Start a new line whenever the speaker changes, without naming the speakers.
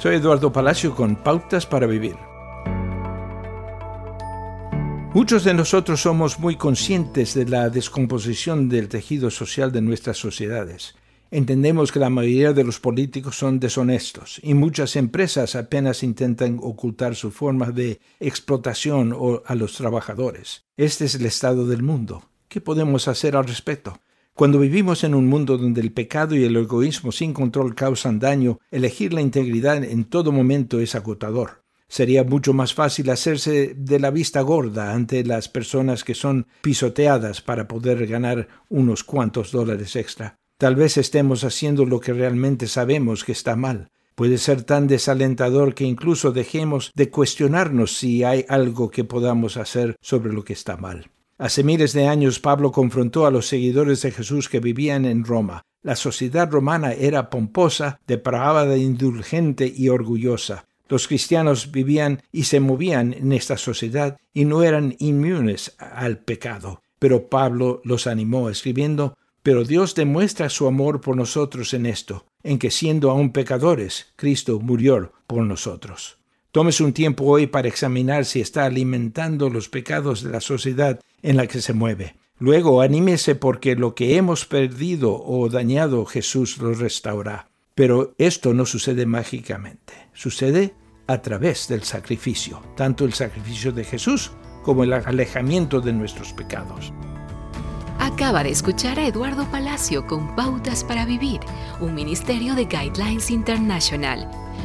Soy Eduardo Palacio con Pautas para Vivir. Muchos de nosotros somos muy conscientes de la descomposición del tejido social de nuestras sociedades. Entendemos que la mayoría de los políticos son deshonestos y muchas empresas apenas intentan ocultar su forma de explotación a los trabajadores. Este es el estado del mundo. ¿Qué podemos hacer al respecto? Cuando vivimos en un mundo donde el pecado y el egoísmo sin control causan daño, elegir la integridad en todo momento es agotador. Sería mucho más fácil hacerse de la vista gorda ante las personas que son pisoteadas para poder ganar unos cuantos dólares extra. Tal vez estemos haciendo lo que realmente sabemos que está mal. Puede ser tan desalentador que incluso dejemos de cuestionarnos si hay algo que podamos hacer sobre lo que está mal. Hace miles de años Pablo confrontó a los seguidores de Jesús que vivían en Roma. La sociedad romana era pomposa, depravada, indulgente y orgullosa. Los cristianos vivían y se movían en esta sociedad y no eran inmunes al pecado. Pero Pablo los animó escribiendo, Pero Dios demuestra su amor por nosotros en esto, en que siendo aún pecadores, Cristo murió por nosotros. Tómese un tiempo hoy para examinar si está alimentando los pecados de la sociedad en la que se mueve. Luego anímese porque lo que hemos perdido o dañado Jesús lo restaurará. Pero esto no sucede mágicamente, sucede a través del sacrificio, tanto el sacrificio de Jesús como el alejamiento de nuestros pecados.
Acaba de escuchar a Eduardo Palacio con Pautas para Vivir, un ministerio de Guidelines International.